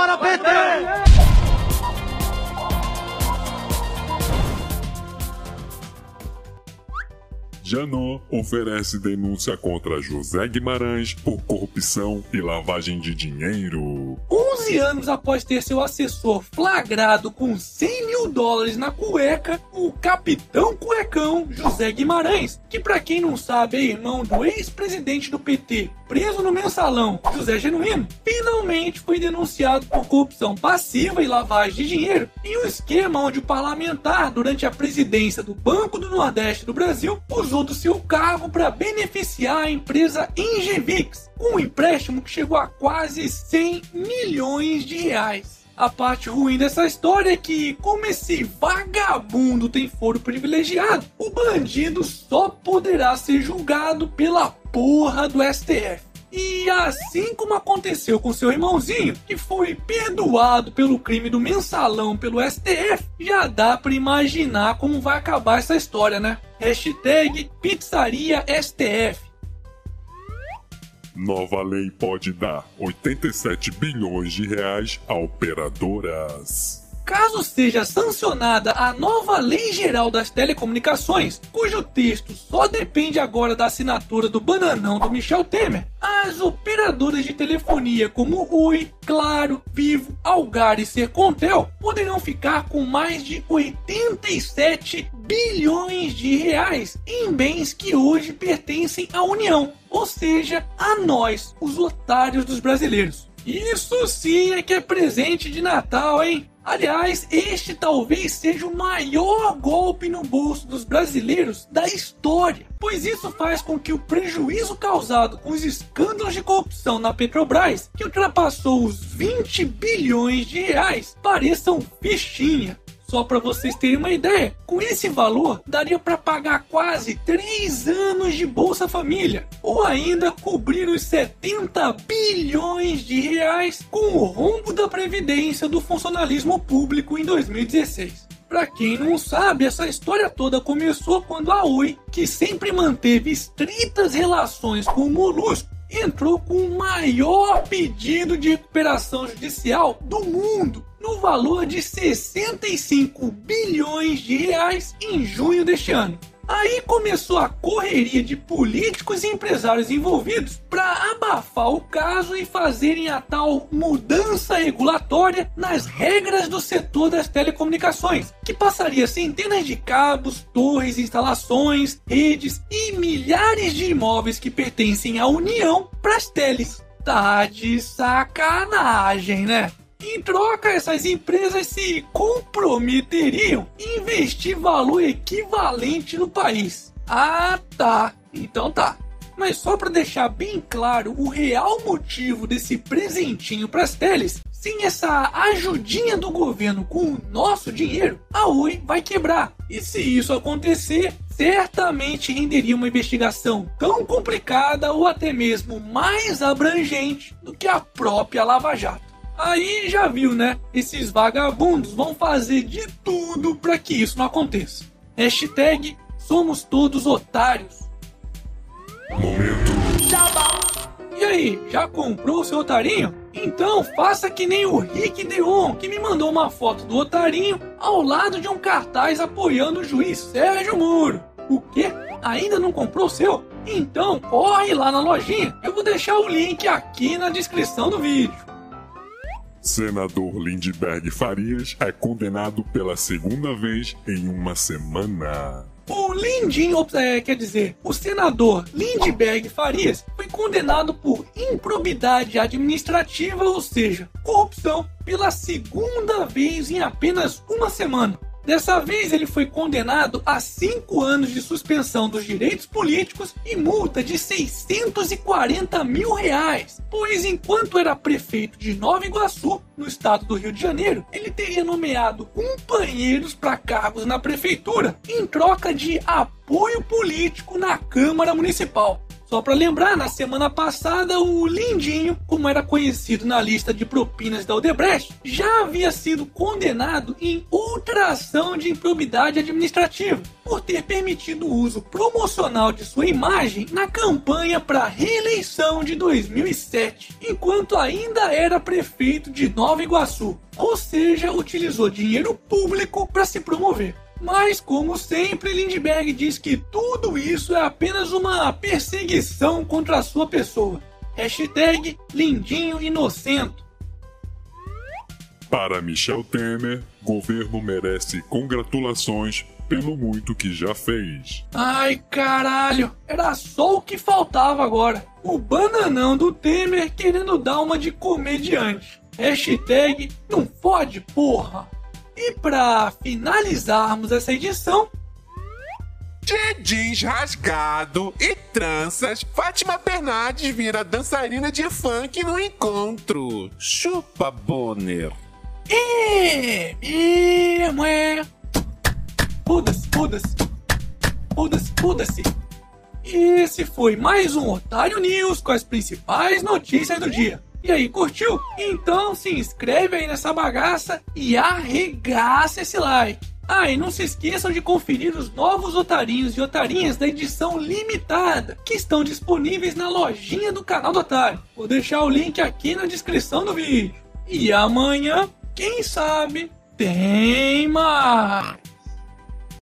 Bora, PT! Janot oferece denúncia contra José Guimarães por corrupção e lavagem de dinheiro. 11 anos após ter seu assessor flagrado com 100 mil dólares na cueca, o capitão cuecão José Guimarães, que para quem não sabe é irmão do ex-presidente do PT, preso no mensalão José Genuíno, finalmente foi denunciado por corrupção passiva e lavagem de dinheiro em um esquema onde o parlamentar, durante a presidência do Banco do Nordeste do Brasil, usou do seu cargo para beneficiar a empresa Ingevix, um empréstimo que chegou a quase 100 milhões de reais. A parte ruim dessa história é que, como esse vagabundo tem foro privilegiado, o bandido só poderá ser julgado pela porra do STF. E assim como aconteceu com seu irmãozinho, que foi perdoado pelo crime do mensalão pelo STF, já dá para imaginar como vai acabar essa história, né? Hashtag Pizzaria STF. Nova lei pode dar 87 bilhões de reais a operadoras. Caso seja sancionada a nova Lei Geral das Telecomunicações, cujo texto só depende agora da assinatura do bananão do Michel Temer, as operadoras de telefonia como Oi, Claro, Vivo, Algar e Sercontel poderão ficar com mais de 87 bilhões de reais em bens que hoje pertencem à União, ou seja, a nós, os otários dos brasileiros. Isso sim é que é presente de Natal, hein? Aliás, este talvez seja o maior golpe no bolso dos brasileiros da história, pois isso faz com que o prejuízo causado com os escândalos de corrupção na Petrobras, que ultrapassou os 20 bilhões de reais, pareçam fichinha. Só para vocês terem uma ideia, com esse valor daria para pagar quase 3 anos de Bolsa Família, ou ainda cobrir os 70 bilhões de reais com o rombo da previdência do funcionalismo público em 2016. Para quem não sabe, essa história toda começou quando a Oi, que sempre manteve estritas relações com o Molusco, entrou com o maior pedido de recuperação judicial do mundo, no valor de 65 bilhões de reais em junho deste ano. Aí começou a correria de políticos e empresários envolvidos para abafar o caso e fazerem a tal mudança regulatória nas regras do setor das telecomunicações, que passaria centenas de cabos, torres, instalações, redes e milhares de imóveis que pertencem à União para as teles. Tá de sacanagem, né? Em troca, essas empresas se comprometeriam em investir valor equivalente no país. Ah, tá. Então tá. Mas só para deixar bem claro o real motivo desse presentinho para as teles, sem essa ajudinha do governo com o nosso dinheiro, a Oi vai quebrar. E se isso acontecer, certamente renderia uma investigação tão complicada ou até mesmo mais abrangente do que a própria Lava Jato. Aí já viu, né? Esses vagabundos vão fazer de tudo para que isso não aconteça. Hashtag somos todos otários. Momento. E aí, já comprou o seu otarinho? Então faça que nem o Rick Deon, que me mandou uma foto do otarinho ao lado de um cartaz apoiando o juiz Sérgio Moro. O quê? Ainda não comprou o seu? Então corre lá na lojinha. Eu vou deixar o link aqui na descrição do vídeo. Senador Lindbergh Farias é condenado pela segunda vez em uma semana. O Lindinho, é, quer dizer, o senador Lindbergh Farias foi condenado por improbidade administrativa, ou seja, corrupção, pela segunda vez em apenas uma semana. Dessa vez, ele foi condenado a cinco anos de suspensão dos direitos políticos e multa de 640 mil reais, pois enquanto era prefeito de Nova Iguaçu, no estado do Rio de Janeiro, ele teria nomeado companheiros para cargos na prefeitura em troca de apoio apoio político na Câmara Municipal. Só para lembrar, na semana passada, o Lindinho, como era conhecido na lista de propinas da Odebrecht, já havia sido condenado em outra ação de improbidade administrativa por ter permitido o uso promocional de sua imagem na campanha para a reeleição de 2007, enquanto ainda era prefeito de Nova Iguaçu, ou seja, utilizou dinheiro público para se promover. Mas, como sempre, Lindbergh diz que tudo isso é apenas uma perseguição contra a sua pessoa. Hashtag Lindinho Inocento. Para Michel Temer, governo merece congratulações pelo muito que já fez. Ai caralho, era só o que faltava agora. O bananão do Temer querendo dar uma de comediante. Hashtag não fode porra. E para finalizarmos essa edição, de jeans rasgado e tranças, Fátima Bernardes vira dançarina de funk no encontro. Chupa Bonner. É, mesmo é. Foda-se, foda-se. Foda-se, foda-se. Esse foi mais um Otário News com as principais notícias do dia. E aí, curtiu? Então se inscreve aí nessa bagaça e arregaça esse like. Ah, e não se esqueçam de conferir os novos otarinhos e otarinhas da edição limitada, que estão disponíveis na lojinha do canal do Otário. Vou deixar o link aqui na descrição do vídeo. E amanhã, quem sabe, tem mais!